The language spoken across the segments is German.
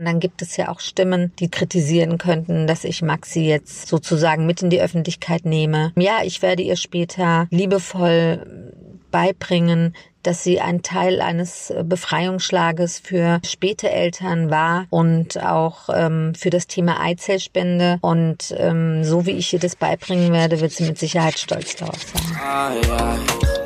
Und dann gibt es ja auch Stimmen, die kritisieren könnten, dass ich Maxi jetzt sozusagen mit in die Öffentlichkeit nehme. Ja, ich werde ihr später liebevoll beibringen, dass sie ein Teil eines äh, Befreiungsschlages für späte Eltern war und auch ähm, für das Thema Eizellspende. Und ähm, so wie ich ihr das beibringen werde, wird sie mit Sicherheit stolz darauf sein.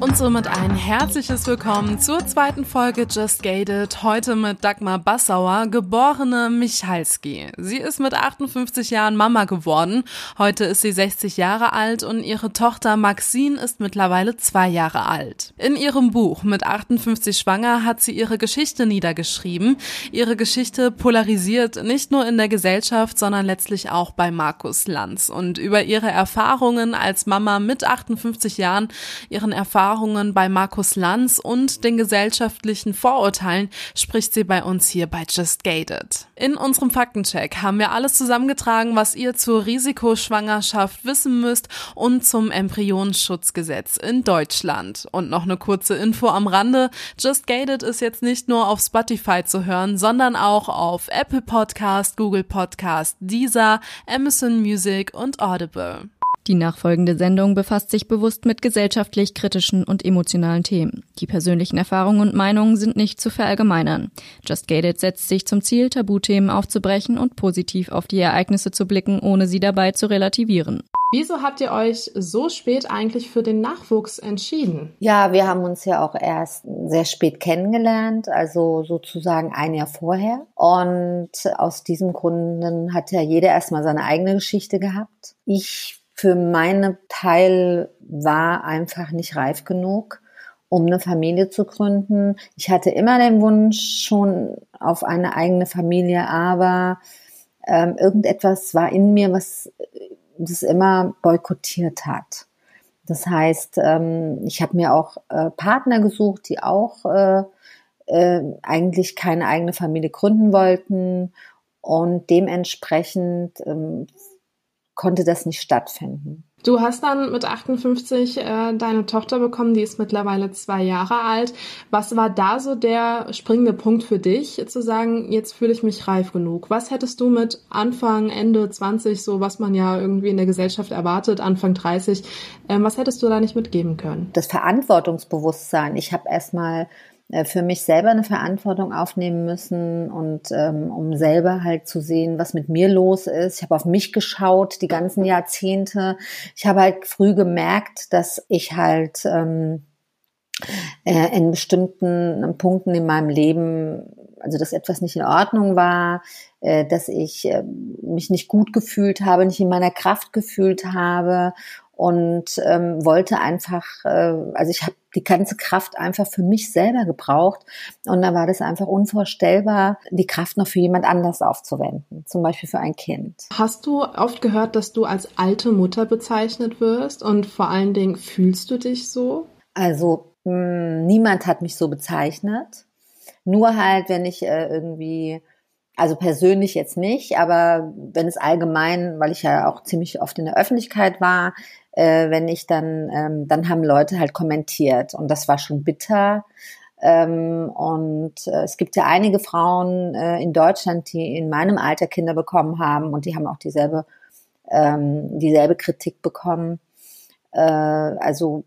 Und somit ein herzliches Willkommen zur zweiten Folge Just Gated. Heute mit Dagmar Bassauer, geborene Michalski. Sie ist mit 58 Jahren Mama geworden. Heute ist sie 60 Jahre alt und ihre Tochter Maxine ist mittlerweile zwei Jahre alt. In ihrem Buch mit 58 schwanger hat sie ihre Geschichte niedergeschrieben. Ihre Geschichte polarisiert nicht nur in der Gesellschaft, sondern letztlich auch bei Markus Lanz. Und über ihre Erfahrungen als Mama mit 58 Jahren, ihren Erfahrungen Erfahrungen bei Markus Lanz und den gesellschaftlichen Vorurteilen spricht sie bei uns hier bei Just Gated. In unserem Faktencheck haben wir alles zusammengetragen, was ihr zur Risikoschwangerschaft wissen müsst und zum Embryonenschutzgesetz in Deutschland. Und noch eine kurze Info am Rande. Just Gated ist jetzt nicht nur auf Spotify zu hören, sondern auch auf Apple Podcast, Google Podcast, Deezer, Amazon Music und Audible. Die nachfolgende Sendung befasst sich bewusst mit gesellschaftlich kritischen und emotionalen Themen. Die persönlichen Erfahrungen und Meinungen sind nicht zu verallgemeinern. Just Gated setzt sich zum Ziel, Tabuthemen aufzubrechen und positiv auf die Ereignisse zu blicken, ohne sie dabei zu relativieren. Wieso habt ihr euch so spät eigentlich für den Nachwuchs entschieden? Ja, wir haben uns ja auch erst sehr spät kennengelernt, also sozusagen ein Jahr vorher. Und aus diesem Gründen hat ja jeder erstmal seine eigene Geschichte gehabt. Ich für meinen Teil war einfach nicht reif genug, um eine Familie zu gründen. Ich hatte immer den Wunsch schon auf eine eigene Familie, aber ähm, irgendetwas war in mir, was das immer boykottiert hat. Das heißt, ähm, ich habe mir auch äh, Partner gesucht, die auch äh, äh, eigentlich keine eigene Familie gründen wollten und dementsprechend ähm, konnte das nicht stattfinden. Du hast dann mit 58 äh, deine Tochter bekommen, die ist mittlerweile zwei Jahre alt. Was war da so der springende Punkt für dich, zu sagen, jetzt fühle ich mich reif genug? Was hättest du mit Anfang, Ende 20, so was man ja irgendwie in der Gesellschaft erwartet, Anfang 30, äh, was hättest du da nicht mitgeben können? Das Verantwortungsbewusstsein. Ich habe erstmal für mich selber eine Verantwortung aufnehmen müssen und ähm, um selber halt zu sehen, was mit mir los ist. Ich habe auf mich geschaut die ganzen Jahrzehnte. Ich habe halt früh gemerkt, dass ich halt ähm, äh, in bestimmten Punkten in meinem Leben, also dass etwas nicht in Ordnung war, äh, dass ich äh, mich nicht gut gefühlt habe, nicht in meiner Kraft gefühlt habe und ähm, wollte einfach, äh, also ich habe die ganze Kraft einfach für mich selber gebraucht und da war das einfach unvorstellbar, die Kraft noch für jemand anders aufzuwenden, zum Beispiel für ein Kind. Hast du oft gehört, dass du als alte Mutter bezeichnet wirst und vor allen Dingen fühlst du dich so? Also mh, hm, niemand hat mich so bezeichnet, nur halt, wenn ich äh, irgendwie also persönlich jetzt nicht, aber wenn es allgemein, weil ich ja auch ziemlich oft in der Öffentlichkeit war, äh, wenn ich dann, ähm, dann haben Leute halt kommentiert und das war schon bitter. Ähm, und äh, es gibt ja einige Frauen äh, in Deutschland, die in meinem Alter Kinder bekommen haben und die haben auch dieselbe, ähm, dieselbe Kritik bekommen. Äh, also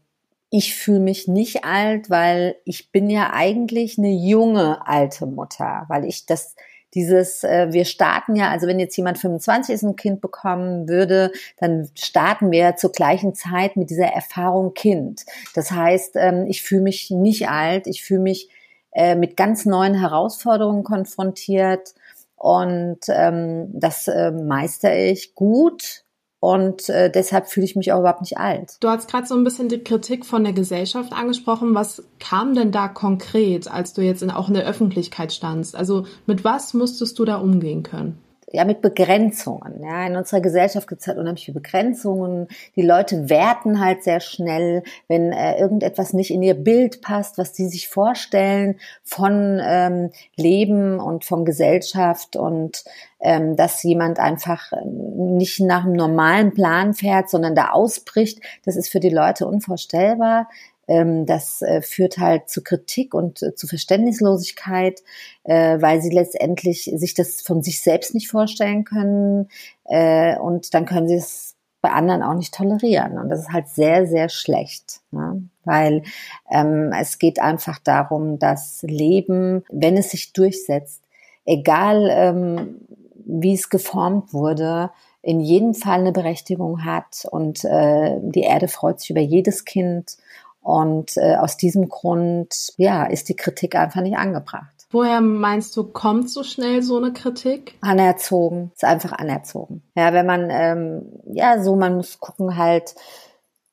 ich fühle mich nicht alt, weil ich bin ja eigentlich eine junge alte Mutter, weil ich das dieses, äh, wir starten ja, also wenn jetzt jemand 25 ist und ein Kind bekommen würde, dann starten wir zur gleichen Zeit mit dieser Erfahrung Kind. Das heißt, ähm, ich fühle mich nicht alt, ich fühle mich äh, mit ganz neuen Herausforderungen konfrontiert und ähm, das äh, meister ich gut und äh, deshalb fühle ich mich auch überhaupt nicht alt. Du hast gerade so ein bisschen die Kritik von der Gesellschaft angesprochen. Was kam denn da konkret, als du jetzt in, auch in der Öffentlichkeit standst? Also mit was musstest du da umgehen können? Ja, mit Begrenzungen. Ja, in unserer Gesellschaft gibt es halt unheimlich viele Begrenzungen. Die Leute werten halt sehr schnell, wenn äh, irgendetwas nicht in ihr Bild passt, was sie sich vorstellen von ähm, Leben und von Gesellschaft und ähm, dass jemand einfach nicht nach einem normalen Plan fährt, sondern da ausbricht. Das ist für die Leute unvorstellbar. Ähm, das äh, führt halt zu Kritik und äh, zu Verständnislosigkeit, äh, weil sie letztendlich sich das von sich selbst nicht vorstellen können und dann können sie es bei anderen auch nicht tolerieren. Und das ist halt sehr, sehr schlecht, ne? weil ähm, es geht einfach darum, dass Leben, wenn es sich durchsetzt, egal ähm, wie es geformt wurde, in jedem Fall eine Berechtigung hat und äh, die Erde freut sich über jedes Kind und äh, aus diesem Grund, ja, ist die Kritik einfach nicht angebracht. Woher meinst du, kommt so schnell so eine Kritik? Anerzogen, ist einfach anerzogen. Ja, wenn man, ähm, ja, so, man muss gucken halt,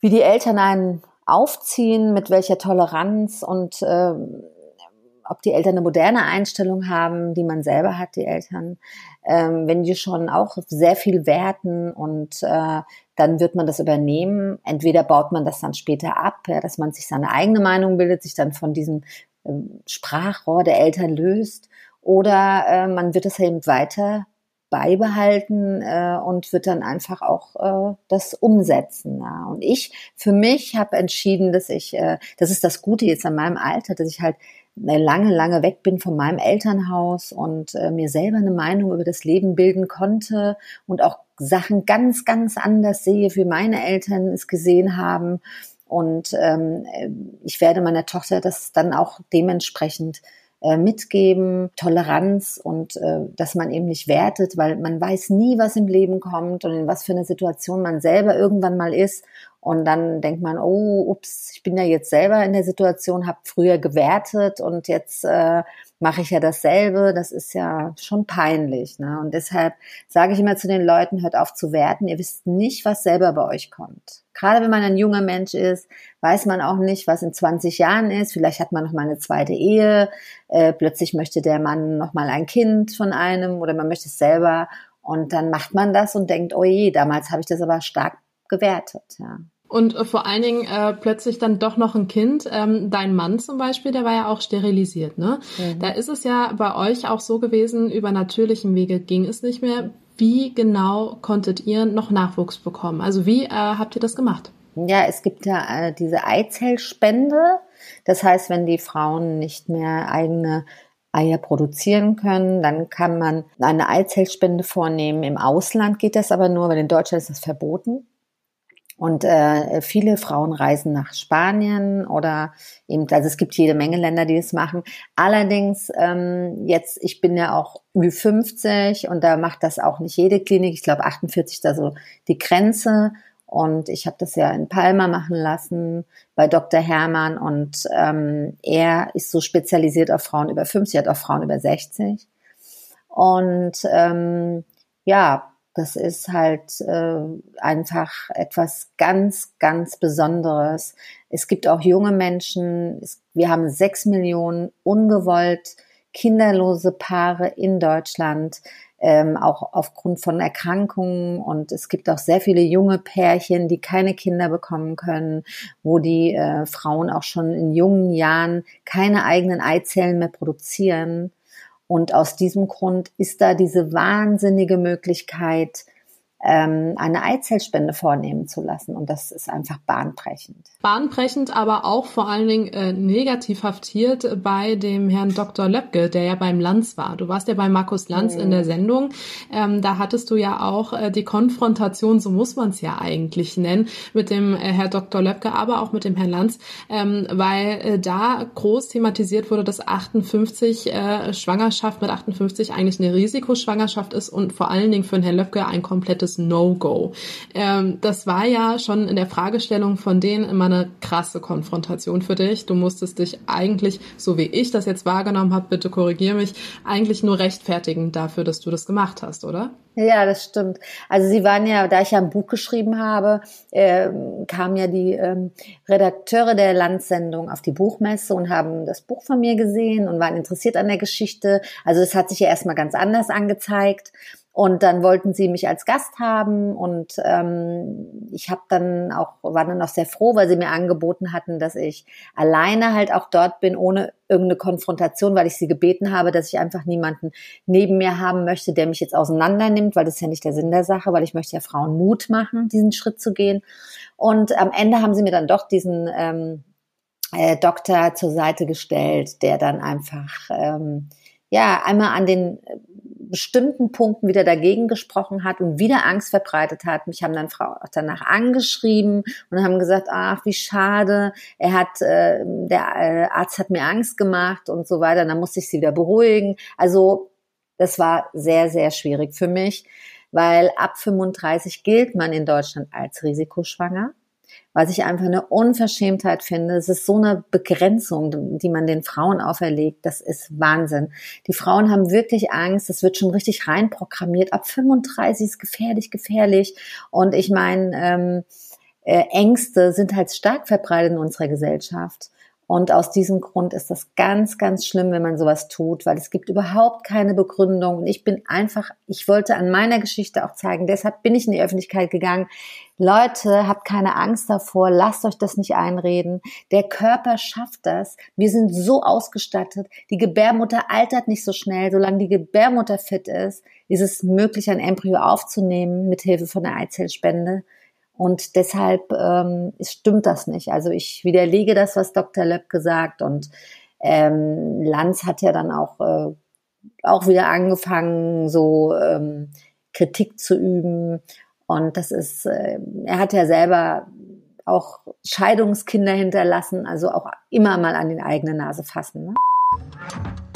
wie die Eltern einen aufziehen, mit welcher Toleranz und ähm, ob die Eltern eine moderne Einstellung haben, die man selber hat, die Eltern, ähm, wenn die schon auch sehr viel werten und äh, dann wird man das übernehmen. Entweder baut man das dann später ab, ja, dass man sich seine eigene Meinung bildet, sich dann von diesem äh, Sprachrohr der Eltern löst, oder äh, man wird es eben weiter beibehalten äh, und wird dann einfach auch äh, das umsetzen. Ja. Und ich für mich habe entschieden, dass ich, äh, das ist das Gute jetzt an meinem Alter, dass ich halt lange, lange weg bin von meinem Elternhaus und äh, mir selber eine Meinung über das Leben bilden konnte und auch Sachen ganz, ganz anders sehe, wie meine Eltern es gesehen haben. Und ähm, ich werde meiner Tochter das dann auch dementsprechend äh, mitgeben, Toleranz und äh, dass man eben nicht wertet, weil man weiß nie, was im Leben kommt und in was für eine Situation man selber irgendwann mal ist. Und dann denkt man, oh, ups, ich bin ja jetzt selber in der Situation, habe früher gewertet und jetzt äh, mache ich ja dasselbe. Das ist ja schon peinlich. Ne? Und deshalb sage ich immer zu den Leuten, hört auf zu werten. Ihr wisst nicht, was selber bei euch kommt. Gerade wenn man ein junger Mensch ist, weiß man auch nicht, was in 20 Jahren ist. Vielleicht hat man noch mal eine zweite Ehe. Äh, plötzlich möchte der Mann noch mal ein Kind von einem oder man möchte es selber. Und dann macht man das und denkt, oh je, damals habe ich das aber stark gewertet. Ja. Und äh, vor allen Dingen äh, plötzlich dann doch noch ein Kind. Ähm, dein Mann zum Beispiel, der war ja auch sterilisiert, ne? Mhm. Da ist es ja bei euch auch so gewesen, über natürlichen Wege ging es nicht mehr. Wie genau konntet ihr noch Nachwuchs bekommen? Also wie äh, habt ihr das gemacht? Ja, es gibt ja äh, diese Eizellspende. Das heißt, wenn die Frauen nicht mehr eigene Eier produzieren können, dann kann man eine Eizellspende vornehmen. Im Ausland geht das aber nur, weil in Deutschland ist das verboten. Und äh, viele Frauen reisen nach Spanien oder eben, also es gibt jede Menge Länder, die das machen. Allerdings ähm, jetzt, ich bin ja auch Ü50 und da macht das auch nicht jede Klinik. Ich glaube 48 ist da so die Grenze. Und ich habe das ja in Palma machen lassen bei Dr. Hermann und ähm, er ist so spezialisiert auf Frauen über 50, hat auch Frauen über 60. Und ähm, ja, das ist halt äh, einfach etwas ganz, ganz Besonderes. Es gibt auch junge Menschen. Es, wir haben sechs Millionen ungewollt kinderlose Paare in Deutschland, ähm, auch aufgrund von Erkrankungen. Und es gibt auch sehr viele junge Pärchen, die keine Kinder bekommen können, wo die äh, Frauen auch schon in jungen Jahren keine eigenen Eizellen mehr produzieren und aus diesem Grund ist da diese wahnsinnige Möglichkeit, ähm, eine Eizellspende vornehmen zu lassen. Und das ist einfach bahnbrechend. Bahnbrechend, aber auch vor allen Dingen äh, negativ haftiert bei dem Herrn Dr. Löbke, der ja beim Lanz war. Du warst ja bei Markus Lanz mhm. in der Sendung. Ähm, da hattest du ja auch äh, die Konfrontation, so muss man es ja eigentlich nennen, mit dem äh, Herr Dr. Löbke, aber auch mit dem Herrn Lanz, ähm, weil äh, da groß thematisiert wurde, dass 58 äh, Schwangerschaft mit 58 eigentlich eine Risikoschwangerschaft ist und vor allen Dingen für den Herrn Löbke ein komplettes absolutes No-Go. Ähm, das war ja schon in der Fragestellung von denen immer eine krasse Konfrontation für dich. Du musstest dich eigentlich, so wie ich das jetzt wahrgenommen habe, bitte korrigier mich, eigentlich nur rechtfertigen dafür, dass du das gemacht hast, oder? Ja, das stimmt. Also sie waren ja, da ich ja ein Buch geschrieben habe, äh, kamen ja die ähm, Redakteure der Landsendung auf die Buchmesse und haben das Buch von mir gesehen und waren interessiert an der Geschichte. Also es hat sich ja erstmal ganz anders angezeigt. Und dann wollten sie mich als Gast haben und ähm, ich habe dann auch war dann auch sehr froh, weil sie mir angeboten hatten, dass ich alleine halt auch dort bin, ohne irgendeine Konfrontation, weil ich sie gebeten habe, dass ich einfach niemanden neben mir haben möchte, der mich jetzt auseinander nimmt, weil das ist ja nicht der Sinn der Sache, weil ich möchte ja Frauen Mut machen, diesen Schritt zu gehen. Und am Ende haben sie mir dann doch diesen ähm, äh, Doktor zur Seite gestellt, der dann einfach ähm, ja einmal an den bestimmten Punkten wieder dagegen gesprochen hat und wieder Angst verbreitet hat. Mich haben dann Frau auch danach angeschrieben und haben gesagt, ach, wie schade, er hat, äh, der Arzt hat mir Angst gemacht und so weiter. Dann musste ich sie wieder beruhigen. Also das war sehr, sehr schwierig für mich, weil ab 35 gilt man in Deutschland als risikoschwanger was ich einfach eine Unverschämtheit finde. Es ist so eine Begrenzung, die man den Frauen auferlegt. Das ist Wahnsinn. Die Frauen haben wirklich Angst. Es wird schon richtig reinprogrammiert. Ab 35 ist gefährlich, gefährlich. Und ich meine, ähm, äh, Ängste sind halt stark verbreitet in unserer Gesellschaft. Und aus diesem Grund ist das ganz, ganz schlimm, wenn man sowas tut, weil es gibt überhaupt keine Begründung. Und ich bin einfach, ich wollte an meiner Geschichte auch zeigen, deshalb bin ich in die Öffentlichkeit gegangen. Leute, habt keine Angst davor, lasst euch das nicht einreden. Der Körper schafft das. Wir sind so ausgestattet. Die Gebärmutter altert nicht so schnell. Solange die Gebärmutter fit ist, ist es möglich, ein Embryo aufzunehmen mit Hilfe von der Eizellspende. Und deshalb ähm, stimmt das nicht. Also ich widerlege das, was Dr. Löb gesagt und ähm, Lanz hat ja dann auch, äh, auch wieder angefangen, so ähm, Kritik zu üben. Und das ist, äh, er hat ja selber auch Scheidungskinder hinterlassen, also auch immer mal an die eigene Nase fassen. Ne?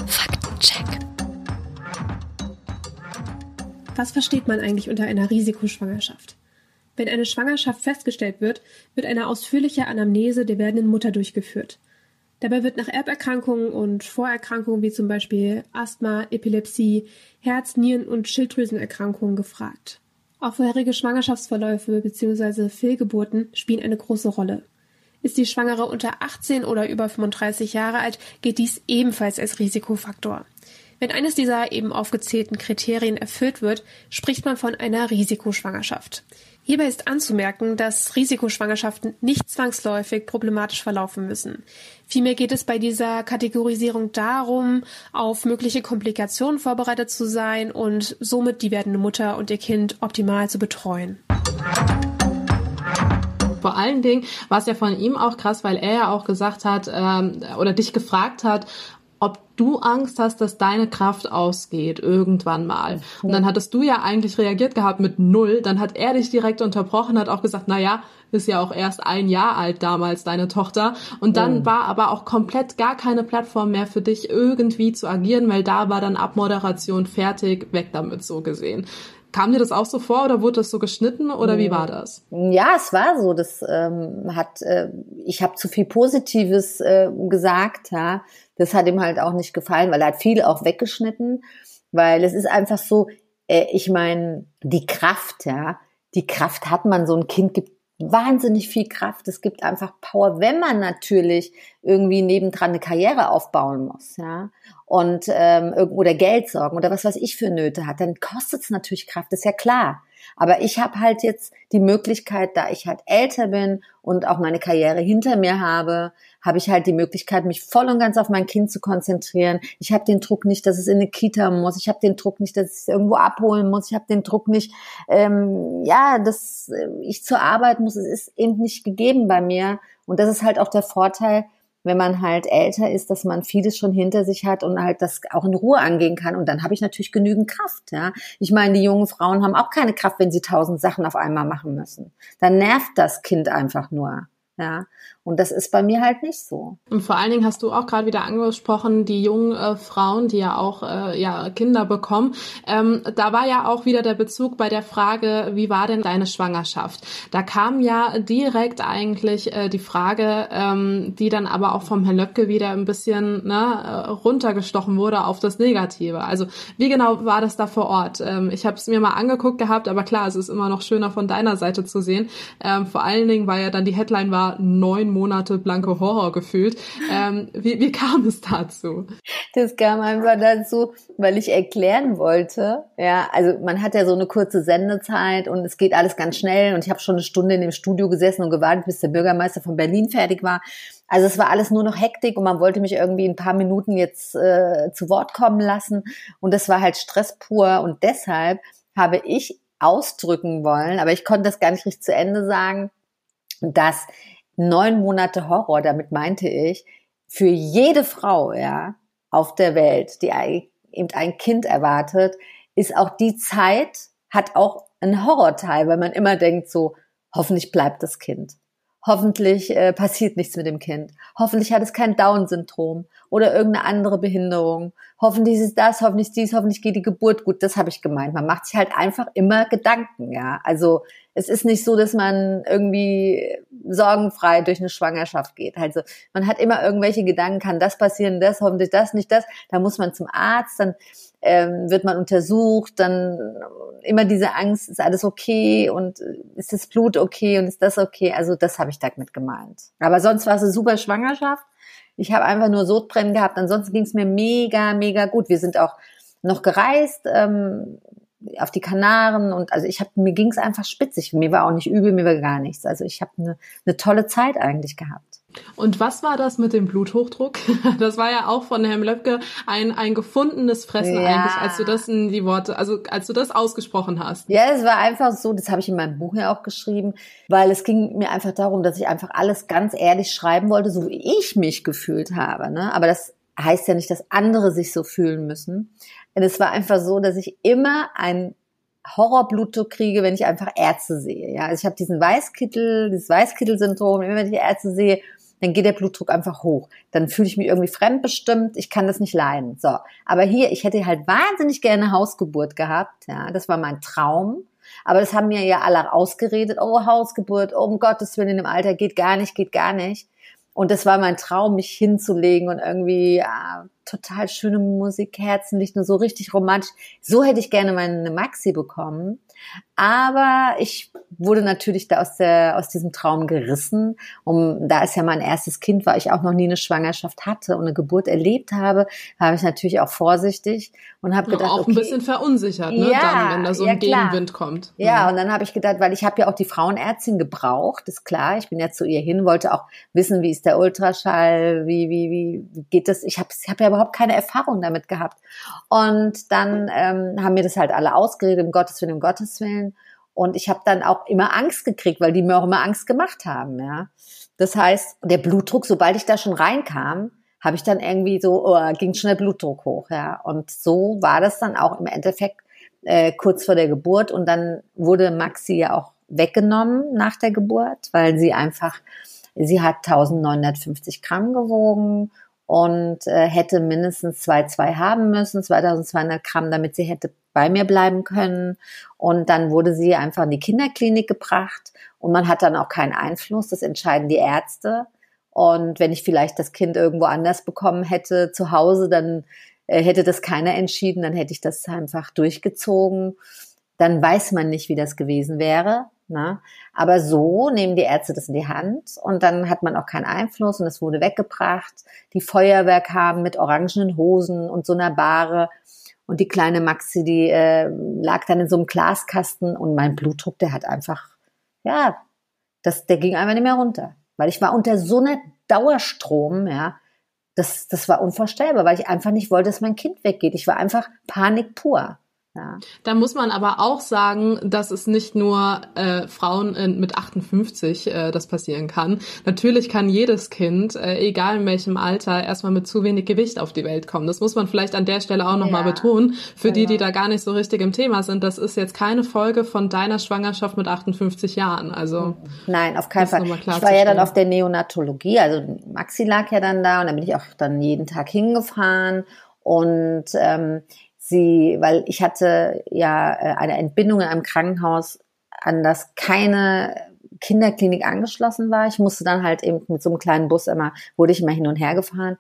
Faktencheck. Was versteht man eigentlich unter einer Risikoschwangerschaft? Wenn eine Schwangerschaft festgestellt wird, wird eine ausführliche Anamnese der werdenden Mutter durchgeführt. Dabei wird nach Erberkrankungen und Vorerkrankungen wie zum Beispiel Asthma, Epilepsie, Herz-, Nieren- und Schilddrüsenerkrankungen gefragt. Auch vorherige Schwangerschaftsverläufe bzw. Fehlgeburten spielen eine große Rolle. Ist die Schwangere unter 18 oder über 35 Jahre alt, geht dies ebenfalls als Risikofaktor. Wenn eines dieser eben aufgezählten Kriterien erfüllt wird, spricht man von einer Risikoschwangerschaft. Hierbei ist anzumerken, dass Risikoschwangerschaften nicht zwangsläufig problematisch verlaufen müssen. Vielmehr geht es bei dieser Kategorisierung darum, auf mögliche Komplikationen vorbereitet zu sein und somit die werdende Mutter und ihr Kind optimal zu betreuen. Vor allen Dingen war es ja von ihm auch krass, weil er ja auch gesagt hat ähm, oder dich gefragt hat, ob du Angst hast, dass deine Kraft ausgeht irgendwann mal. Und dann hattest du ja eigentlich reagiert gehabt mit null. Dann hat er dich direkt unterbrochen, hat auch gesagt, na ja, ist ja auch erst ein Jahr alt damals deine Tochter. Und dann oh. war aber auch komplett gar keine Plattform mehr für dich irgendwie zu agieren, weil da war dann Abmoderation fertig, weg damit so gesehen. Kam dir das auch so vor oder wurde das so geschnitten oder wie war das? Ja, es war so. Das ähm, hat, äh, ich habe zu viel Positives äh, gesagt, ja. Das hat ihm halt auch nicht gefallen, weil er hat viel auch weggeschnitten, weil es ist einfach so, äh, ich meine, die Kraft, ja, die Kraft hat man, so ein Kind gibt wahnsinnig viel Kraft. Es gibt einfach Power, wenn man natürlich irgendwie nebendran eine Karriere aufbauen muss, ja, und ähm, oder Geld sorgen oder was weiß ich für Nöte hat, dann kostet es natürlich Kraft, ist ja klar. Aber ich habe halt jetzt die Möglichkeit, da ich halt älter bin und auch meine Karriere hinter mir habe, habe ich halt die Möglichkeit, mich voll und ganz auf mein Kind zu konzentrieren. Ich habe den Druck nicht, dass es in eine Kita muss. Ich habe den Druck nicht, dass ich es irgendwo abholen muss. Ich habe den Druck nicht, ähm, ja, dass ich zur Arbeit muss. Es ist eben nicht gegeben bei mir. Und das ist halt auch der Vorteil, wenn man halt älter ist, dass man vieles schon hinter sich hat und halt das auch in Ruhe angehen kann. Und dann habe ich natürlich genügend Kraft. Ja, ich meine, die jungen Frauen haben auch keine Kraft, wenn sie tausend Sachen auf einmal machen müssen. Dann nervt das Kind einfach nur. Ja, und das ist bei mir halt nicht so. Und vor allen Dingen hast du auch gerade wieder angesprochen, die jungen äh, Frauen, die ja auch äh, ja, Kinder bekommen. Ähm, da war ja auch wieder der Bezug bei der Frage, wie war denn deine Schwangerschaft? Da kam ja direkt eigentlich äh, die Frage, ähm, die dann aber auch vom Herrn Löbke wieder ein bisschen ne, äh, runtergestochen wurde auf das Negative. Also wie genau war das da vor Ort? Ähm, ich habe es mir mal angeguckt gehabt, aber klar, es ist immer noch schöner von deiner Seite zu sehen. Ähm, vor allen Dingen, weil ja dann die Headline war, neun Monate blanke Horror gefühlt. Ähm, wie, wie kam es dazu? Das kam einfach dazu, weil ich erklären wollte. Ja, also man hat ja so eine kurze Sendezeit und es geht alles ganz schnell und ich habe schon eine Stunde in dem Studio gesessen und gewartet, bis der Bürgermeister von Berlin fertig war. Also es war alles nur noch Hektik und man wollte mich irgendwie ein paar Minuten jetzt äh, zu Wort kommen lassen und das war halt Stress pur und deshalb habe ich ausdrücken wollen, aber ich konnte das gar nicht richtig zu Ende sagen, dass neun Monate Horror, damit meinte ich, für jede Frau, ja, auf der Welt, die eben ein Kind erwartet, ist auch die Zeit, hat auch einen Horrorteil, weil man immer denkt so, hoffentlich bleibt das Kind. Hoffentlich äh, passiert nichts mit dem Kind. Hoffentlich hat es kein Down-Syndrom oder irgendeine andere Behinderung. Hoffentlich ist das, hoffentlich dies, hoffentlich geht die Geburt gut. Das habe ich gemeint. Man macht sich halt einfach immer Gedanken, ja. Also es ist nicht so, dass man irgendwie sorgenfrei durch eine Schwangerschaft geht. Also man hat immer irgendwelche Gedanken, kann das passieren, das, hoffentlich das, nicht das. Da muss man zum Arzt, dann ähm, wird man untersucht, dann immer diese Angst, ist alles okay und ist das Blut okay und ist das okay? Also das habe ich damit gemeint. Aber sonst war es eine super Schwangerschaft. Ich habe einfach nur Sodbrennen gehabt. Ansonsten ging es mir mega, mega gut. Wir sind auch noch gereist ähm, auf die Kanaren und also ich habe mir ging es einfach spitzig. Mir war auch nicht übel, mir war gar nichts. Also ich habe eine ne tolle Zeit eigentlich gehabt. Und was war das mit dem Bluthochdruck? Das war ja auch von Herrn Löbke ein, ein gefundenes Fressen ja. eigentlich, als du das in die Worte, also als du das ausgesprochen hast. Ja, es war einfach so, das habe ich in meinem Buch ja auch geschrieben, weil es ging mir einfach darum, dass ich einfach alles ganz ehrlich schreiben wollte, so wie ich mich gefühlt habe. Ne? Aber das heißt ja nicht, dass andere sich so fühlen müssen. Und es war einfach so, dass ich immer ein Horrorblutdruck kriege, wenn ich einfach Ärzte sehe. Ja, also ich habe diesen Weißkittel, dieses Weißkittel-Syndrom. Immer wenn ich Ärzte sehe, dann geht der Blutdruck einfach hoch. Dann fühle ich mich irgendwie fremdbestimmt, ich kann das nicht leiden. So, aber hier, ich hätte halt wahnsinnig gerne Hausgeburt gehabt, ja, das war mein Traum. Aber das haben mir ja alle ausgeredet, oh, Hausgeburt, oh, um Gottes Willen, dem Alter geht gar nicht, geht gar nicht. Und das war mein Traum, mich hinzulegen und irgendwie ja, total schöne Musik, Herzenlicht, nur so richtig romantisch. So hätte ich gerne meine Maxi bekommen. Aber ich wurde natürlich da aus, der, aus diesem Traum gerissen. Um, da es ja mein erstes Kind war, ich auch noch nie eine Schwangerschaft hatte und eine Geburt erlebt habe, habe ich natürlich auch vorsichtig und habe gedacht, auch okay, ein bisschen verunsichert, ne? Ja, dann, wenn da so ein ja, Gegenwind kommt. Ja, mhm. und dann habe ich gedacht, weil ich habe ja auch die Frauenärztin gebraucht, ist klar. Ich bin ja zu ihr hin, wollte auch wissen, wie ist der Ultraschall, wie wie wie geht das? Ich habe ich hab ja überhaupt keine Erfahrung damit gehabt. Und dann ähm, haben mir das halt alle ausgeredet, um Gottes Willen, um Gottes Willen. Und ich habe dann auch immer Angst gekriegt, weil die mir auch immer Angst gemacht haben. Ja, das heißt, der Blutdruck, sobald ich da schon reinkam, habe ich dann irgendwie so, oh, ging schon der Blutdruck hoch. Ja, und so war das dann auch im Endeffekt äh, kurz vor der Geburt. Und dann wurde Maxi ja auch weggenommen nach der Geburt, weil sie einfach, sie hat 1950 Gramm gewogen und äh, hätte mindestens zwei zwei haben müssen, 2200 Gramm, damit sie hätte bei mir bleiben können. Und dann wurde sie einfach in die Kinderklinik gebracht und man hat dann auch keinen Einfluss. Das entscheiden die Ärzte. Und wenn ich vielleicht das Kind irgendwo anders bekommen hätte zu Hause, dann äh, hätte das keiner entschieden, dann hätte ich das einfach durchgezogen. Dann weiß man nicht, wie das gewesen wäre. Ne? Aber so nehmen die Ärzte das in die Hand und dann hat man auch keinen Einfluss und es wurde weggebracht. Die Feuerwehr kam mit orangenen Hosen und so einer Bahre und die kleine Maxi, die äh, lag dann in so einem Glaskasten und mein Blutdruck, der hat einfach, ja, das, der ging einfach nicht mehr runter, weil ich war unter so einer Dauerstrom, ja, das, das war unvorstellbar, weil ich einfach nicht wollte, dass mein Kind weggeht. Ich war einfach Panik pur. Ja. Da muss man aber auch sagen, dass es nicht nur äh, Frauen in, mit 58 äh, das passieren kann. Natürlich kann jedes Kind, äh, egal in welchem Alter, erstmal mit zu wenig Gewicht auf die Welt kommen. Das muss man vielleicht an der Stelle auch nochmal ja. betonen. Für genau. die, die da gar nicht so richtig im Thema sind, das ist jetzt keine Folge von deiner Schwangerschaft mit 58 Jahren. Also Nein, auf keinen Fall. Ich war ja dann auf der Neonatologie, also Maxi lag ja dann da und da bin ich auch dann jeden Tag hingefahren und ähm, sie, weil ich hatte ja äh, eine Entbindung in einem Krankenhaus, an das keine Kinderklinik angeschlossen war. Ich musste dann halt eben mit so einem kleinen Bus immer, wurde ich immer hin und her gefahren.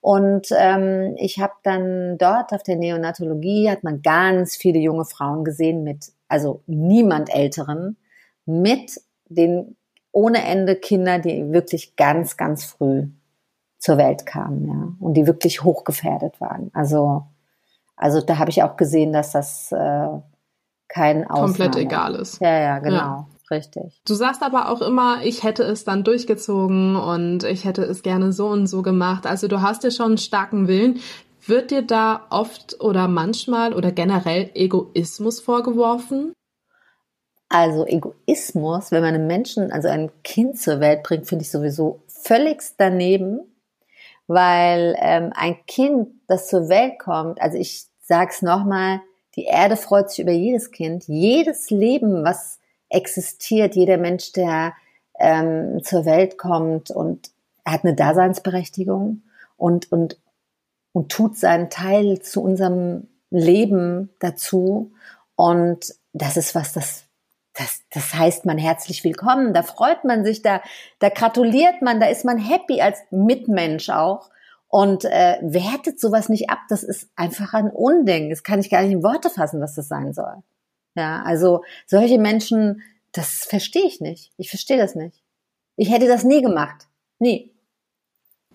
Und ähm, ich habe dann dort auf der Neonatologie, hat man ganz viele junge Frauen gesehen mit, also niemand Älteren, mit den ohne Ende Kinder, die wirklich ganz, ganz früh zur Welt kamen, ja, und die wirklich hochgefährdet waren. Also, also da habe ich auch gesehen, dass das äh, kein Ausnahme. Komplett egal ist. Ja, ja, genau. Ja. Richtig. Du sagst aber auch immer, ich hätte es dann durchgezogen und ich hätte es gerne so und so gemacht. Also du hast ja schon einen starken Willen. Wird dir da oft oder manchmal oder generell Egoismus vorgeworfen? Also Egoismus, wenn man einen Menschen, also ein Kind zur Welt bringt, finde ich sowieso völlig daneben, weil ähm, ein Kind, das zur Welt kommt, also ich sag's nochmal, die Erde freut sich über jedes Kind, jedes Leben, was existiert, jeder Mensch, der ähm, zur Welt kommt und hat eine Daseinsberechtigung und, und, und tut seinen Teil zu unserem Leben dazu. Und das ist was, das, das, das heißt man herzlich willkommen, da freut man sich, da, da gratuliert man, da ist man happy als Mitmensch auch und äh, wertet sowas nicht ab. Das ist einfach ein Unding. Das kann ich gar nicht in Worte fassen, was das sein soll. Ja, also solche Menschen, das verstehe ich nicht. Ich verstehe das nicht. Ich hätte das nie gemacht. Nie.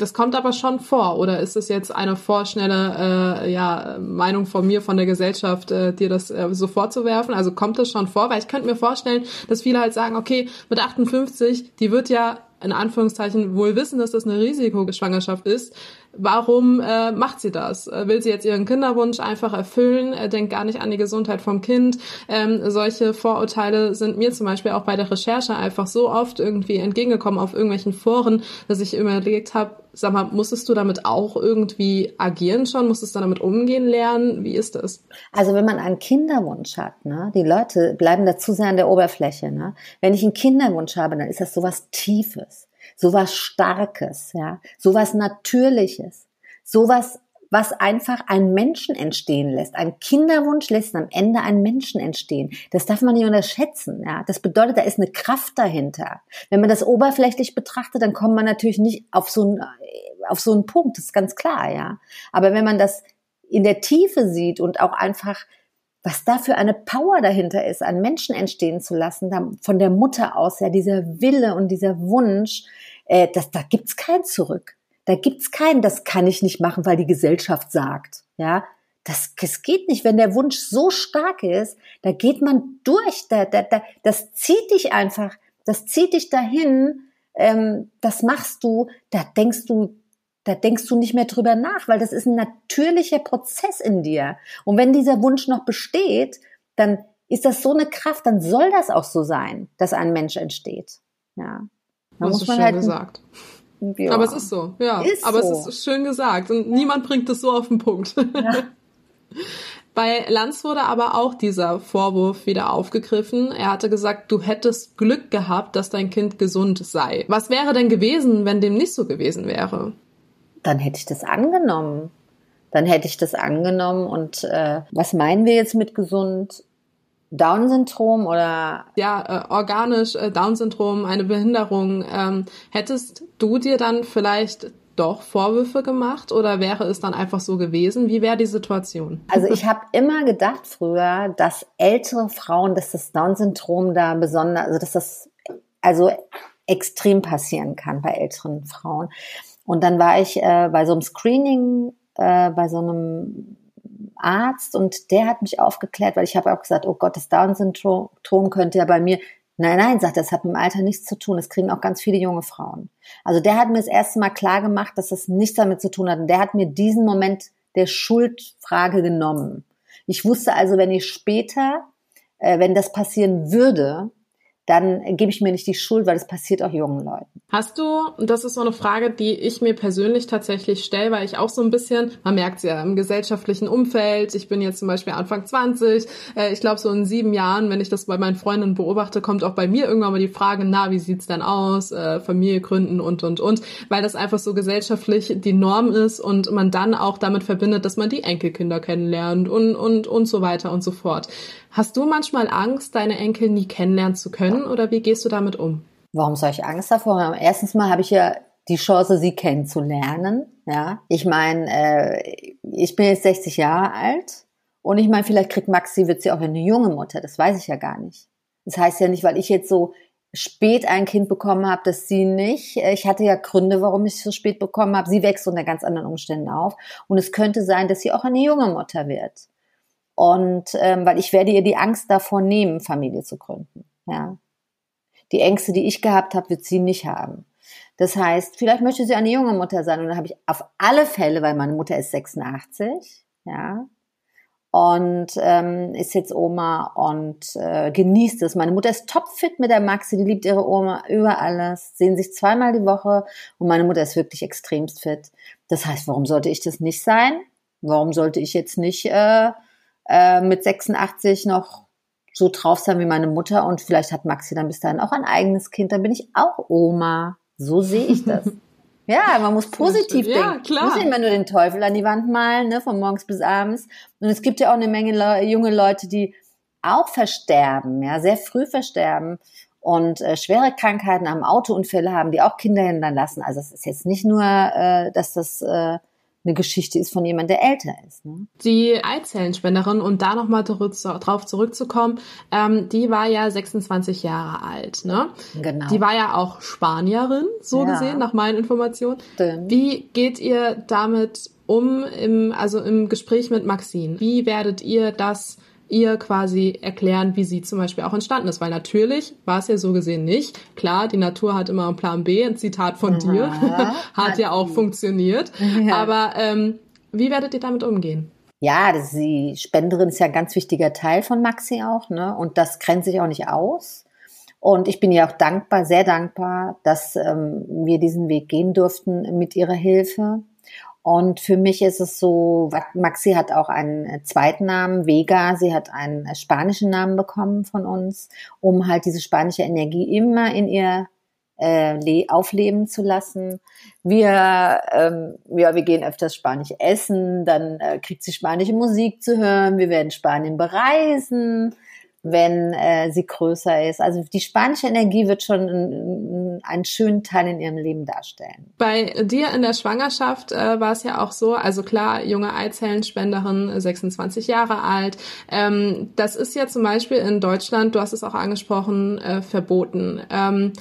Das kommt aber schon vor, oder ist es jetzt eine vorschnelle äh, ja, Meinung von mir, von der Gesellschaft, äh, dir das äh, so vorzuwerfen? Also kommt das schon vor? Weil ich könnte mir vorstellen, dass viele halt sagen, okay, mit 58, die wird ja in Anführungszeichen wohl wissen, dass das eine Risikoschwangerschaft ist. Warum äh, macht sie das? Äh, will sie jetzt ihren Kinderwunsch einfach erfüllen? Äh, denkt gar nicht an die Gesundheit vom Kind. Ähm, solche Vorurteile sind mir zum Beispiel auch bei der Recherche einfach so oft irgendwie entgegengekommen auf irgendwelchen Foren, dass ich überlegt habe, sag mal, musstest du damit auch irgendwie agieren schon? Musstest du damit umgehen lernen? Wie ist das? Also wenn man einen Kinderwunsch hat, ne, die Leute bleiben dazu sehr an der Oberfläche. Ne? Wenn ich einen Kinderwunsch habe, dann ist das sowas Tiefes sowas Starkes, ja, sowas Natürliches, sowas, was einfach einen Menschen entstehen lässt. Ein Kinderwunsch lässt am Ende einen Menschen entstehen. Das darf man nicht unterschätzen, ja. Das bedeutet, da ist eine Kraft dahinter. Wenn man das oberflächlich betrachtet, dann kommt man natürlich nicht auf so einen, auf so einen Punkt, das ist ganz klar, ja. Aber wenn man das in der Tiefe sieht und auch einfach was da für eine Power dahinter ist, einen Menschen entstehen zu lassen, von der Mutter aus, ja, dieser Wille und dieser Wunsch, äh, das, da gibt's kein Zurück. Da gibt's kein, das kann ich nicht machen, weil die Gesellschaft sagt. Ja, das, das geht nicht. Wenn der Wunsch so stark ist, da geht man durch. Da, da, da, das zieht dich einfach. Das zieht dich dahin. Ähm, das machst du. Da denkst du, da denkst du nicht mehr drüber nach, weil das ist ein natürlicher Prozess in dir. Und wenn dieser Wunsch noch besteht, dann ist das so eine Kraft, dann soll das auch so sein, dass ein Mensch entsteht. Ja. Da muss man schön halt gesagt. Ja. Aber es ist so, ja. Ist aber so. es ist schön gesagt und niemand bringt es so auf den Punkt. Ja. Bei Lanz wurde aber auch dieser Vorwurf wieder aufgegriffen. Er hatte gesagt, du hättest Glück gehabt, dass dein Kind gesund sei. Was wäre denn gewesen, wenn dem nicht so gewesen wäre? Dann hätte ich das angenommen. Dann hätte ich das angenommen und äh, was meinen wir jetzt mit gesund? Down-Syndrom oder? Ja, äh, organisch äh, Down-Syndrom, eine Behinderung. Ähm, hättest du dir dann vielleicht doch Vorwürfe gemacht oder wäre es dann einfach so gewesen? Wie wäre die Situation? Also ich habe immer gedacht früher, dass ältere Frauen, dass das Down-Syndrom da besonders, also dass das also extrem passieren kann bei älteren Frauen. Und dann war ich äh, bei so einem Screening, äh, bei so einem Arzt und der hat mich aufgeklärt, weil ich habe auch gesagt, oh Gott, das Down-Syndrom könnte ja bei mir. Nein, nein, sagt er, das hat mit dem Alter nichts zu tun. Das kriegen auch ganz viele junge Frauen. Also der hat mir das erste Mal klar gemacht, dass das nichts damit zu tun hat. Und der hat mir diesen Moment der Schuldfrage genommen. Ich wusste also, wenn ich später, äh, wenn das passieren würde, dann gebe ich mir nicht die Schuld, weil es passiert auch jungen Leuten. Hast du, und das ist so eine Frage, die ich mir persönlich tatsächlich stelle, weil ich auch so ein bisschen, man merkt es ja im gesellschaftlichen Umfeld, ich bin jetzt zum Beispiel Anfang 20, äh, ich glaube so in sieben Jahren, wenn ich das bei meinen Freundinnen beobachte, kommt auch bei mir irgendwann mal die Frage, na, wie sieht's denn aus, äh, Familie gründen und, und, und, weil das einfach so gesellschaftlich die Norm ist und man dann auch damit verbindet, dass man die Enkelkinder kennenlernt und, und, und so weiter und so fort. Hast du manchmal Angst, deine Enkel nie kennenlernen zu können oder wie gehst du damit um? Warum soll ich Angst davor haben? Erstens mal habe ich ja die Chance, sie kennenzulernen. Ja, ich meine, äh, ich bin jetzt 60 Jahre alt und ich meine, vielleicht kriegt Maxi, wird sie auch eine junge Mutter. Das weiß ich ja gar nicht. Das heißt ja nicht, weil ich jetzt so spät ein Kind bekommen habe, dass sie nicht. Ich hatte ja Gründe, warum ich so spät bekommen habe. Sie wächst unter ganz anderen Umständen auf. Und es könnte sein, dass sie auch eine junge Mutter wird. Und ähm, weil ich werde ihr die Angst davor nehmen, Familie zu gründen. Ja. Die Ängste, die ich gehabt habe, wird sie nicht haben. Das heißt, vielleicht möchte sie eine junge Mutter sein. Und dann habe ich auf alle Fälle, weil meine Mutter ist 86, ja, und ähm, ist jetzt Oma und äh, genießt es. Meine Mutter ist topfit mit der Maxi, die liebt ihre Oma über alles, sehen sich zweimal die Woche und meine Mutter ist wirklich extremst fit. Das heißt, warum sollte ich das nicht sein? Warum sollte ich jetzt nicht äh, äh, mit 86 noch so drauf sein wie meine Mutter und vielleicht hat Maxi dann bis dahin auch ein eigenes Kind, dann bin ich auch Oma. So sehe ich das. Ja, man muss positiv denken. Ja, klar. Man muss immer nur den Teufel an die Wand malen, ne, von morgens bis abends. Und es gibt ja auch eine Menge Le junge Leute, die auch versterben, ja, sehr früh versterben und äh, schwere Krankheiten haben, Autounfälle haben, die auch Kinder hinterlassen. Also es ist jetzt nicht nur, äh, dass das äh, eine Geschichte ist von jemand, der älter ist. Ne? Die Eizellenspenderin, um da nochmal drauf zurückzukommen, ähm, die war ja 26 Jahre alt. Ne? Genau. Die war ja auch Spanierin, so ja. gesehen, nach meinen Informationen. Stimmt. Wie geht ihr damit um, im, also im Gespräch mit Maxine? Wie werdet ihr das ihr quasi erklären, wie sie zum Beispiel auch entstanden ist. Weil natürlich war es ja so gesehen nicht. Klar, die Natur hat immer einen Plan B, ein Zitat von ja, dir, hat ja auch funktioniert. Ja. Aber ähm, wie werdet ihr damit umgehen? Ja, das, die Spenderin ist ja ein ganz wichtiger Teil von Maxi auch, ne? Und das grenzt sich auch nicht aus. Und ich bin ihr auch dankbar, sehr dankbar, dass ähm, wir diesen Weg gehen durften mit ihrer Hilfe. Und für mich ist es so, Maxi hat auch einen äh, zweiten Namen, Vega. Sie hat einen äh, spanischen Namen bekommen von uns, um halt diese spanische Energie immer in ihr äh, aufleben zu lassen. Wir, ähm, ja, wir gehen öfters Spanisch essen, dann äh, kriegt sie spanische Musik zu hören. Wir werden Spanien bereisen wenn äh, sie größer ist. Also die spanische Energie wird schon einen, schönen Teil in ihrem Leben darstellen. Bei dir in der Schwangerschaft äh, war es ja auch so, also klar, junge Eizellenspenderin, 26 Jahre alt. Ähm, das ist ja zum Beispiel in Deutschland, du hast es auch angesprochen, äh, verboten. Ähm,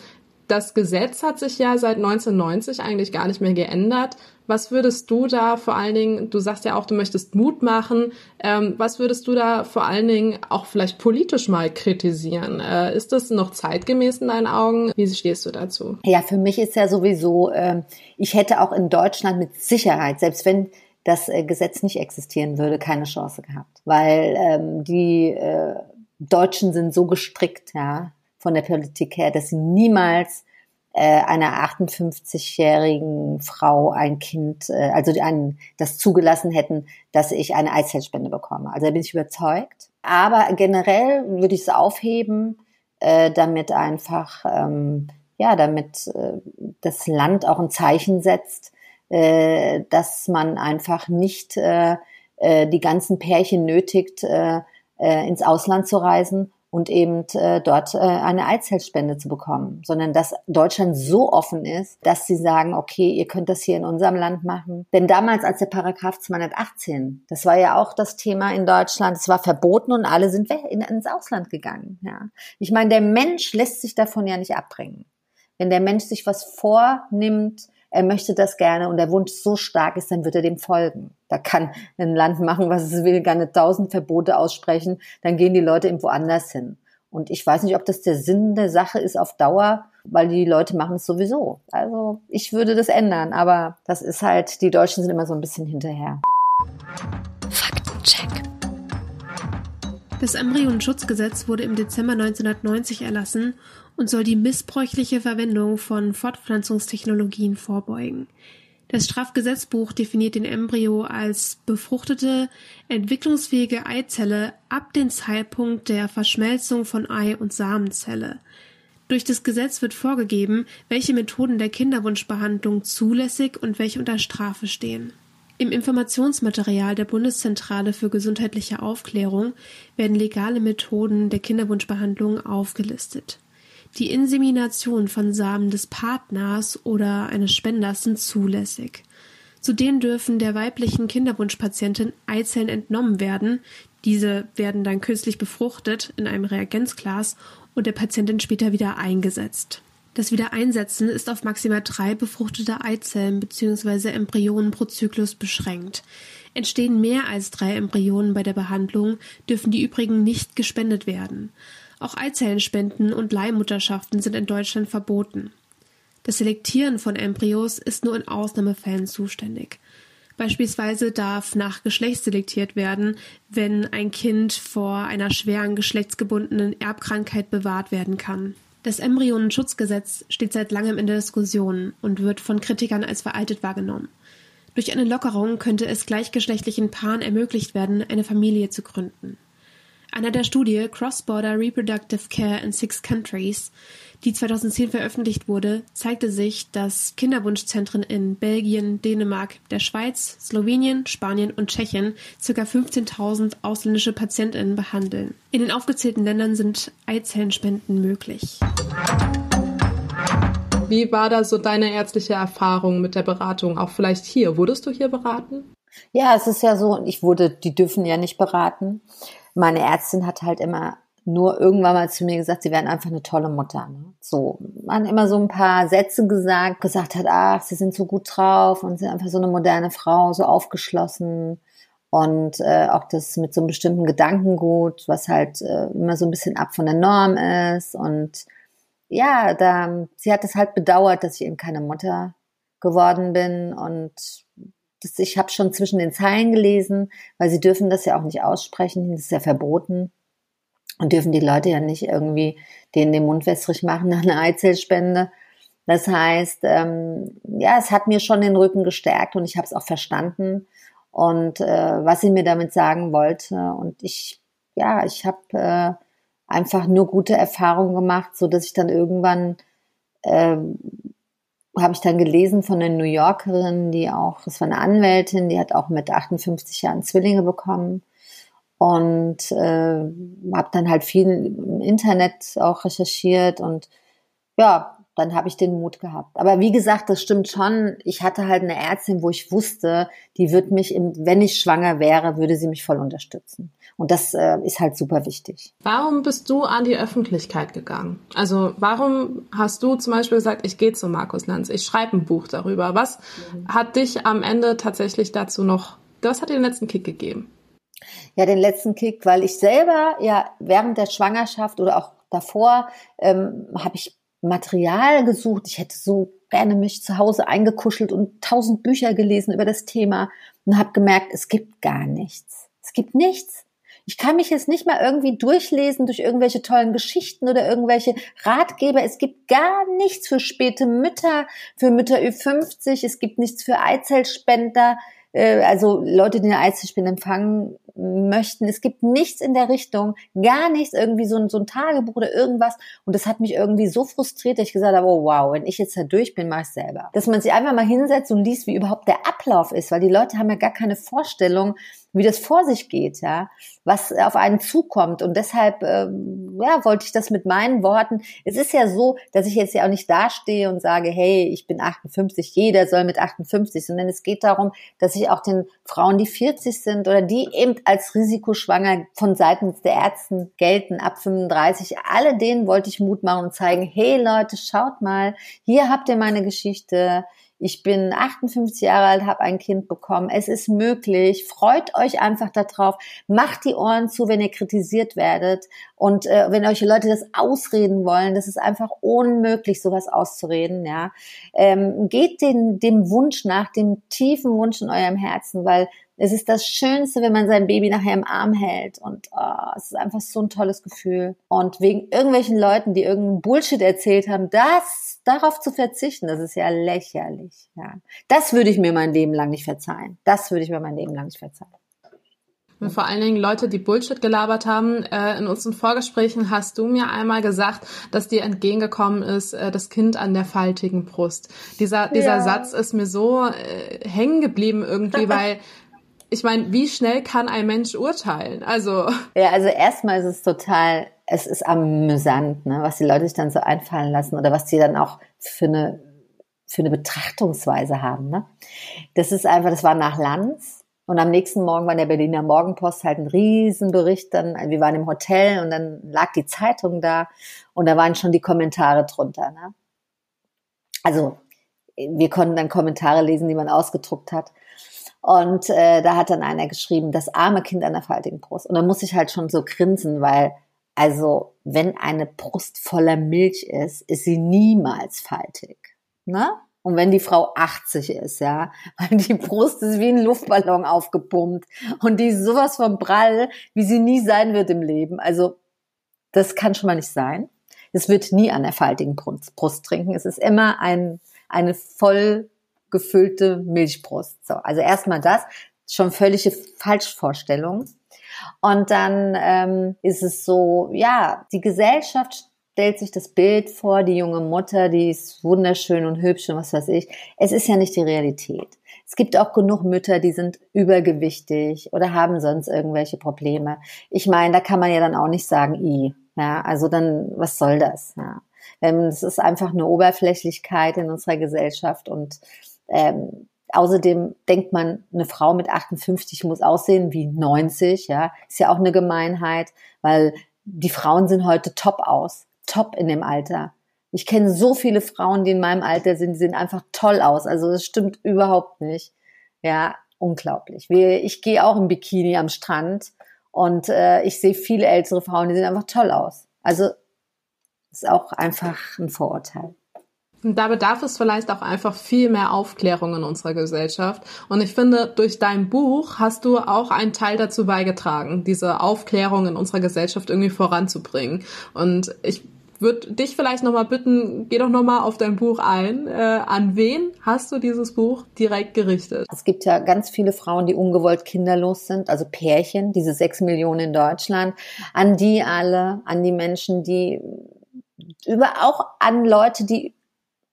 das Gesetz hat sich ja seit 1990 eigentlich gar nicht mehr geändert. Was würdest du da vor allen Dingen, du sagst ja auch, du möchtest Mut machen, ähm, was würdest du da vor allen Dingen auch vielleicht politisch mal kritisieren? Äh, ist das noch zeitgemäß in deinen Augen? Wie stehst du dazu? Ja, für mich ist ja sowieso, äh, ich hätte auch in Deutschland mit Sicherheit, selbst wenn das äh, Gesetz nicht existieren würde, keine Chance gehabt. Weil ähm, die äh, Deutschen sind so gestrickt, ja, von der Politik her, dass sie niemals äh, einer 58-jährigen Frau ein Kind, äh, also ein, das zugelassen hätten, dass ich eine Eizellspende bekomme. Also da bin ich überzeugt. Aber generell würde ich es aufheben, äh, damit einfach, ähm, ja, damit äh, das Land auch ein Zeichen setzt, äh, dass man einfach nicht äh, äh, die ganzen Pärchen nötigt, äh, äh, ins Ausland zu reisen und eben äh, dort äh, eine Eizellspende zu bekommen, sondern dass Deutschland so offen ist, dass sie sagen, okay, ihr könnt das hier in unserem Land machen. Denn damals, als der Paragraph 218, das war ja auch das Thema in Deutschland, es war verboten und alle sind in, ins Ausland gegangen. Ja. Ich meine, der Mensch lässt sich davon ja nicht abbringen. Wenn der Mensch sich was vornimmt, er möchte das gerne und der Wunsch so stark ist, dann wird er dem folgen. Da kann ein Land machen, was es will, gar nicht tausend Verbote aussprechen, dann gehen die Leute irgendwo anders hin. Und ich weiß nicht, ob das der Sinn der Sache ist auf Dauer, weil die Leute machen es sowieso. Also ich würde das ändern, aber das ist halt, die Deutschen sind immer so ein bisschen hinterher. Faktencheck. Das Embryonschutzgesetz wurde im Dezember 1990 erlassen und soll die missbräuchliche Verwendung von Fortpflanzungstechnologien vorbeugen. Das Strafgesetzbuch definiert den Embryo als befruchtete, entwicklungsfähige Eizelle ab dem Zeitpunkt der Verschmelzung von Ei- und Samenzelle. Durch das Gesetz wird vorgegeben, welche Methoden der Kinderwunschbehandlung zulässig und welche unter Strafe stehen. Im Informationsmaterial der Bundeszentrale für gesundheitliche Aufklärung werden legale Methoden der Kinderwunschbehandlung aufgelistet. Die Insemination von Samen des Partners oder eines Spenders sind zulässig. Zudem dürfen der weiblichen Kinderwunschpatientin Eizellen entnommen werden. Diese werden dann künstlich befruchtet in einem Reagenzglas und der Patientin später wieder eingesetzt. Das Wiedereinsetzen ist auf maximal drei befruchtete Eizellen bzw. Embryonen pro Zyklus beschränkt. Entstehen mehr als drei Embryonen bei der Behandlung, dürfen die übrigen nicht gespendet werden. Auch Eizellenspenden und Leihmutterschaften sind in Deutschland verboten. Das Selektieren von Embryos ist nur in Ausnahmefällen zuständig. Beispielsweise darf nach Geschlecht selektiert werden, wenn ein Kind vor einer schweren geschlechtsgebundenen Erbkrankheit bewahrt werden kann. Das Embryonenschutzgesetz steht seit langem in der Diskussion und wird von Kritikern als veraltet wahrgenommen. Durch eine Lockerung könnte es gleichgeschlechtlichen Paaren ermöglicht werden, eine Familie zu gründen. Einer der Studie Cross-Border Reproductive Care in Six Countries die 2010 veröffentlicht wurde, zeigte sich, dass Kinderwunschzentren in Belgien, Dänemark, der Schweiz, Slowenien, Spanien und Tschechien ca. 15.000 ausländische Patientinnen behandeln. In den aufgezählten Ländern sind Eizellenspenden möglich. Wie war da so deine ärztliche Erfahrung mit der Beratung? Auch vielleicht hier. Wurdest du hier beraten? Ja, es ist ja so, ich wurde, die dürfen ja nicht beraten. Meine Ärztin hat halt immer nur irgendwann mal zu mir gesagt, sie wären einfach eine tolle Mutter. Ne? So, man immer so ein paar Sätze gesagt, gesagt hat, ach, sie sind so gut drauf und sind einfach so eine moderne Frau, so aufgeschlossen und äh, auch das mit so einem bestimmten Gedankengut, was halt äh, immer so ein bisschen ab von der Norm ist und ja, da, sie hat es halt bedauert, dass ich eben keine Mutter geworden bin und das, ich habe schon zwischen den Zeilen gelesen, weil sie dürfen das ja auch nicht aussprechen, das ist ja verboten und dürfen die Leute ja nicht irgendwie denen den Mund wässrig machen nach einer Eizellspende. Das heißt, ähm, ja, es hat mir schon den Rücken gestärkt und ich habe es auch verstanden und äh, was sie mir damit sagen wollte. Und ich, ja, ich habe äh, einfach nur gute Erfahrungen gemacht, so dass ich dann irgendwann äh, habe ich dann gelesen von einer New Yorkerin, die auch, das war eine Anwältin, die hat auch mit 58 Jahren Zwillinge bekommen. Und äh, habe dann halt viel im Internet auch recherchiert und ja, dann habe ich den Mut gehabt. Aber wie gesagt, das stimmt schon. Ich hatte halt eine Ärztin, wo ich wusste, die wird mich, wenn ich schwanger wäre, würde sie mich voll unterstützen. Und das äh, ist halt super wichtig. Warum bist du an die Öffentlichkeit gegangen? Also warum hast du zum Beispiel gesagt, ich gehe zu Markus Lanz, ich schreibe ein Buch darüber? Was mhm. hat dich am Ende tatsächlich dazu noch, was hat dir den letzten Kick gegeben? Ja, den letzten Kick, weil ich selber ja während der Schwangerschaft oder auch davor ähm, habe ich Material gesucht. Ich hätte so gerne mich zu Hause eingekuschelt und tausend Bücher gelesen über das Thema und habe gemerkt, es gibt gar nichts. Es gibt nichts. Ich kann mich jetzt nicht mal irgendwie durchlesen durch irgendwelche tollen Geschichten oder irgendwelche Ratgeber. Es gibt gar nichts für späte Mütter, für Mütter Ü50. Es gibt nichts für Eizellspender. Äh, also Leute, die eine Eizellspende empfangen möchten. Es gibt nichts in der Richtung, gar nichts, irgendwie so ein, so ein Tagebuch oder irgendwas. Und das hat mich irgendwie so frustriert, dass ich gesagt habe, oh wow, wenn ich jetzt da durch bin, mach ich selber. Dass man sich einfach mal hinsetzt und liest, wie überhaupt der Ablauf ist, weil die Leute haben ja gar keine Vorstellung, wie das vor sich geht, ja, was auf einen zukommt. Und deshalb, ähm, ja, wollte ich das mit meinen Worten. Es ist ja so, dass ich jetzt ja auch nicht dastehe und sage, hey, ich bin 58, jeder soll mit 58, sondern es geht darum, dass ich auch den Frauen, die 40 sind oder die eben als risikoschwanger von Seiten der Ärzten gelten, ab 35, alle denen wollte ich Mut machen und zeigen, hey Leute, schaut mal, hier habt ihr meine Geschichte, ich bin 58 Jahre alt, habe ein Kind bekommen. Es ist möglich. Freut euch einfach darauf. Macht die Ohren zu, wenn ihr kritisiert werdet. Und äh, wenn euch Leute das ausreden wollen, das ist einfach unmöglich, sowas auszureden. Ja, ähm, geht den, dem Wunsch nach, dem tiefen Wunsch in eurem Herzen, weil es ist das Schönste, wenn man sein Baby nachher im Arm hält. Und oh, es ist einfach so ein tolles Gefühl. Und wegen irgendwelchen Leuten, die irgendeinen Bullshit erzählt haben, das darauf zu verzichten, das ist ja lächerlich. Ja. Das würde ich mir mein Leben lang nicht verzeihen. Das würde ich mir mein Leben lang nicht verzeihen. Und vor allen Dingen Leute, die Bullshit gelabert haben. Äh, in unseren Vorgesprächen hast du mir einmal gesagt, dass dir entgegengekommen ist, äh, das Kind an der faltigen Brust. Dieser, dieser ja. Satz ist mir so äh, hängen geblieben irgendwie, weil ich meine, wie schnell kann ein Mensch urteilen? Also. Ja, also erstmal ist es total, es ist amüsant, ne, was die Leute sich dann so einfallen lassen oder was die dann auch für eine für eine Betrachtungsweise haben. Ne? Das ist einfach, das war nach Lanz. Und am nächsten Morgen war in der Berliner Morgenpost halt ein Riesenbericht. Dann, wir waren im Hotel und dann lag die Zeitung da und da waren schon die Kommentare drunter. Ne? Also wir konnten dann Kommentare lesen, die man ausgedruckt hat. Und äh, da hat dann einer geschrieben, das arme Kind an der faltigen Brust. Und da muss ich halt schon so grinsen, weil also wenn eine Brust voller Milch ist, ist sie niemals faltig. Ne? Und wenn die Frau 80 ist, ja, weil die Brust ist wie ein Luftballon aufgepumpt und die ist sowas von prall, wie sie nie sein wird im Leben. Also das kann schon mal nicht sein. Es wird nie an der faltigen Brust, trinken. Es ist immer ein, eine voll gefüllte Milchbrust. So, also erstmal das, schon völlige Falschvorstellung. Und dann ähm, ist es so, ja, die Gesellschaft stellt sich das Bild vor, die junge Mutter, die ist wunderschön und hübsch und was weiß ich. Es ist ja nicht die Realität. Es gibt auch genug Mütter, die sind übergewichtig oder haben sonst irgendwelche Probleme. Ich meine, da kann man ja dann auch nicht sagen, i. Ja, also dann, was soll das? Ja. Ähm, es ist einfach eine Oberflächlichkeit in unserer Gesellschaft und ähm, außerdem denkt man, eine Frau mit 58 muss aussehen wie 90, ja, ist ja auch eine Gemeinheit, weil die Frauen sind heute top aus, top in dem Alter. Ich kenne so viele Frauen, die in meinem Alter sind, die sehen einfach toll aus. Also das stimmt überhaupt nicht. Ja, unglaublich. Ich gehe auch im Bikini am Strand und äh, ich sehe viele ältere Frauen, die sehen einfach toll aus. Also ist auch einfach ein Vorurteil. Und da bedarf es vielleicht auch einfach viel mehr Aufklärung in unserer Gesellschaft. Und ich finde, durch dein Buch hast du auch einen Teil dazu beigetragen, diese Aufklärung in unserer Gesellschaft irgendwie voranzubringen. Und ich würde dich vielleicht nochmal bitten, geh doch nochmal auf dein Buch ein. Äh, an wen hast du dieses Buch direkt gerichtet? Es gibt ja ganz viele Frauen, die ungewollt kinderlos sind, also Pärchen, diese sechs Millionen in Deutschland. An die alle, an die Menschen, die über auch an Leute, die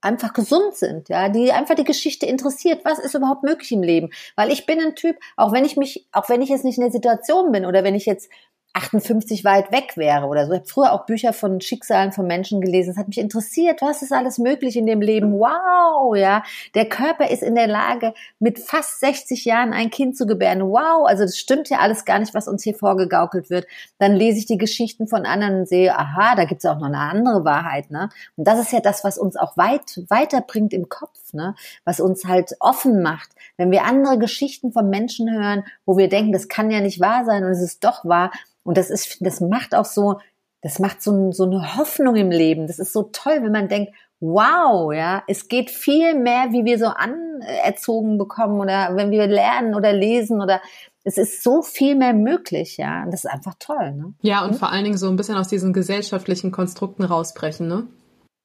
einfach gesund sind, ja, die einfach die Geschichte interessiert, was ist überhaupt möglich im Leben, weil ich bin ein Typ, auch wenn ich mich, auch wenn ich jetzt nicht in der Situation bin oder wenn ich jetzt 58 weit weg wäre oder so. Ich habe früher auch Bücher von Schicksalen von Menschen gelesen. Es hat mich interessiert, was ist alles möglich in dem Leben. Wow, ja. Der Körper ist in der Lage, mit fast 60 Jahren ein Kind zu gebären. Wow, also das stimmt ja alles gar nicht, was uns hier vorgegaukelt wird. Dann lese ich die Geschichten von anderen und sehe, aha, da gibt es auch noch eine andere Wahrheit. Ne? Und das ist ja das, was uns auch weit weiterbringt im Kopf, ne? was uns halt offen macht. Wenn wir andere Geschichten von Menschen hören, wo wir denken, das kann ja nicht wahr sein und es ist doch wahr, und das ist, das macht auch so, das macht so, so eine Hoffnung im Leben. Das ist so toll, wenn man denkt, wow, ja, es geht viel mehr, wie wir so anerzogen bekommen oder wenn wir lernen oder lesen oder es ist so viel mehr möglich, ja. Und das ist einfach toll, ne? Ja, und hm? vor allen Dingen so ein bisschen aus diesen gesellschaftlichen Konstrukten rausbrechen, ne?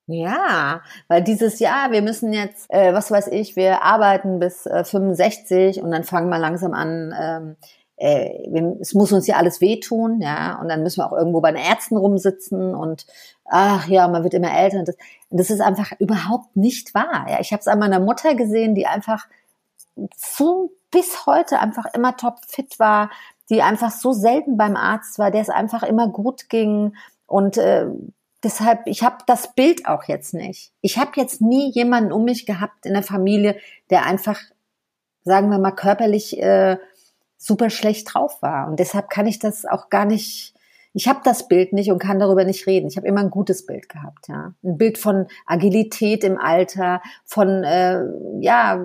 Ja, weil dieses Jahr, wir müssen jetzt, äh, was weiß ich, wir arbeiten bis äh, 65 und dann fangen wir langsam an, ähm, äh, es muss uns ja alles wehtun, ja, und dann müssen wir auch irgendwo bei den Ärzten rumsitzen und ach ja, man wird immer älter. Und das, das ist einfach überhaupt nicht wahr. Ja. Ich habe es an meiner Mutter gesehen, die einfach so bis heute einfach immer top fit war, die einfach so selten beim Arzt war, der es einfach immer gut ging und äh, deshalb, ich habe das Bild auch jetzt nicht. Ich habe jetzt nie jemanden um mich gehabt in der Familie, der einfach, sagen wir mal, körperlich äh, super schlecht drauf war. Und deshalb kann ich das auch gar nicht, ich habe das Bild nicht und kann darüber nicht reden. Ich habe immer ein gutes Bild gehabt, ja. Ein Bild von Agilität im Alter, von äh, ja,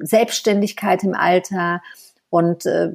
Selbstständigkeit im Alter und äh,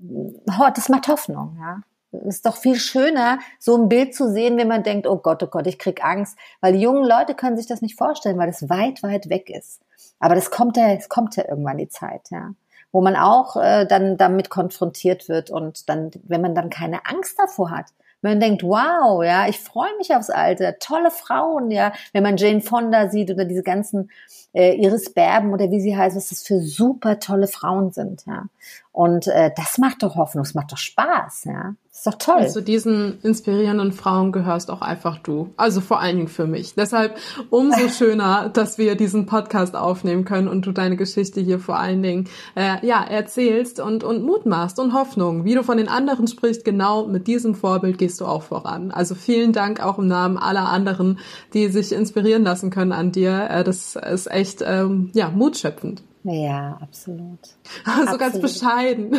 oh, das macht Hoffnung, ja. Es ist doch viel schöner, so ein Bild zu sehen, wenn man denkt, oh Gott, oh Gott, ich krieg Angst. Weil die jungen Leute können sich das nicht vorstellen, weil es weit, weit weg ist. Aber das kommt ja, es kommt ja irgendwann die Zeit, ja wo man auch äh, dann damit konfrontiert wird und dann, wenn man dann keine Angst davor hat, wenn man denkt, wow, ja, ich freue mich aufs Alter, tolle Frauen, ja, wenn man Jane Fonda sieht oder diese ganzen äh, Iris Berben oder wie sie heißt, was das für super tolle Frauen sind, ja. Und äh, das macht doch Hoffnung, das macht doch Spaß, ja. Das Ist doch toll. Zu diesen inspirierenden Frauen gehörst auch einfach du. Also vor allen Dingen für mich. Deshalb umso schöner, dass wir diesen Podcast aufnehmen können und du deine Geschichte hier vor allen Dingen äh, ja erzählst und und Mut machst und Hoffnung. Wie du von den anderen sprichst, genau mit diesem Vorbild gehst du auch voran. Also vielen Dank auch im Namen aller anderen, die sich inspirieren lassen können an dir. Äh, das ist echt ähm, ja mutschöpfend. Ja, absolut. So absolut. ganz bescheiden.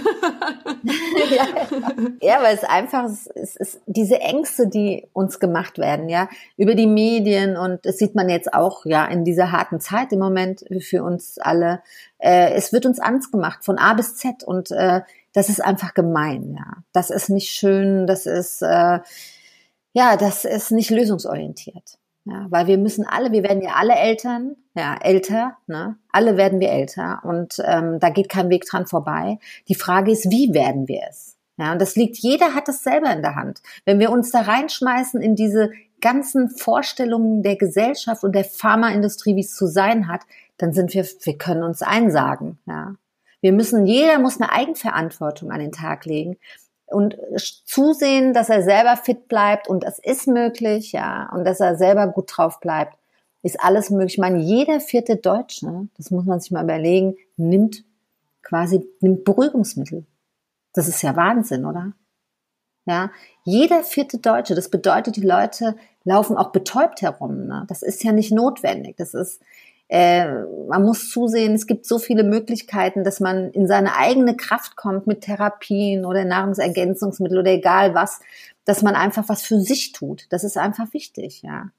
ja, ja, weil es einfach es ist diese Ängste, die uns gemacht werden, ja, über die Medien und das sieht man jetzt auch ja in dieser harten Zeit im Moment für uns alle. Äh, es wird uns Angst gemacht von A bis Z und äh, das ist einfach gemein, ja. Das ist nicht schön, das ist äh, ja, das ist nicht lösungsorientiert. Ja, weil wir müssen alle, wir werden ja alle Eltern, ja, älter, ne? Alle werden wir älter und ähm, da geht kein Weg dran vorbei. Die Frage ist, wie werden wir es? Ja, und das liegt, jeder hat es selber in der Hand. Wenn wir uns da reinschmeißen in diese ganzen Vorstellungen der Gesellschaft und der Pharmaindustrie, wie es zu sein hat, dann sind wir, wir können uns einsagen, ja. Wir müssen, jeder muss eine Eigenverantwortung an den Tag legen und zusehen, dass er selber fit bleibt und das ist möglich, ja, und dass er selber gut drauf bleibt, ist alles möglich. Ich meine, jeder vierte Deutsche, das muss man sich mal überlegen, nimmt quasi, nimmt Beruhigungsmittel. Das ist ja Wahnsinn, oder? Ja, jeder vierte Deutsche, das bedeutet, die Leute laufen auch betäubt herum. Ne? Das ist ja nicht notwendig. Das ist, äh, man muss zusehen, es gibt so viele Möglichkeiten, dass man in seine eigene Kraft kommt mit Therapien oder Nahrungsergänzungsmittel oder egal was, dass man einfach was für sich tut. Das ist einfach wichtig, ja.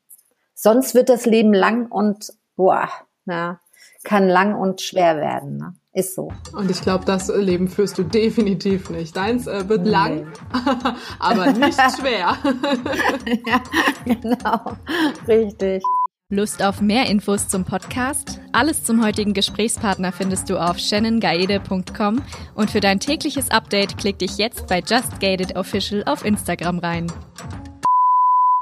Sonst wird das Leben lang und boah, ja, kann lang und schwer werden. Ne? Ist so. Und ich glaube, das Leben führst du definitiv nicht. Deins äh, wird nee. lang, aber nicht schwer. ja, genau. Richtig. Lust auf mehr Infos zum Podcast? Alles zum heutigen Gesprächspartner findest du auf shannongaede.com und für dein tägliches Update klick dich jetzt bei Just Gated Official auf Instagram rein.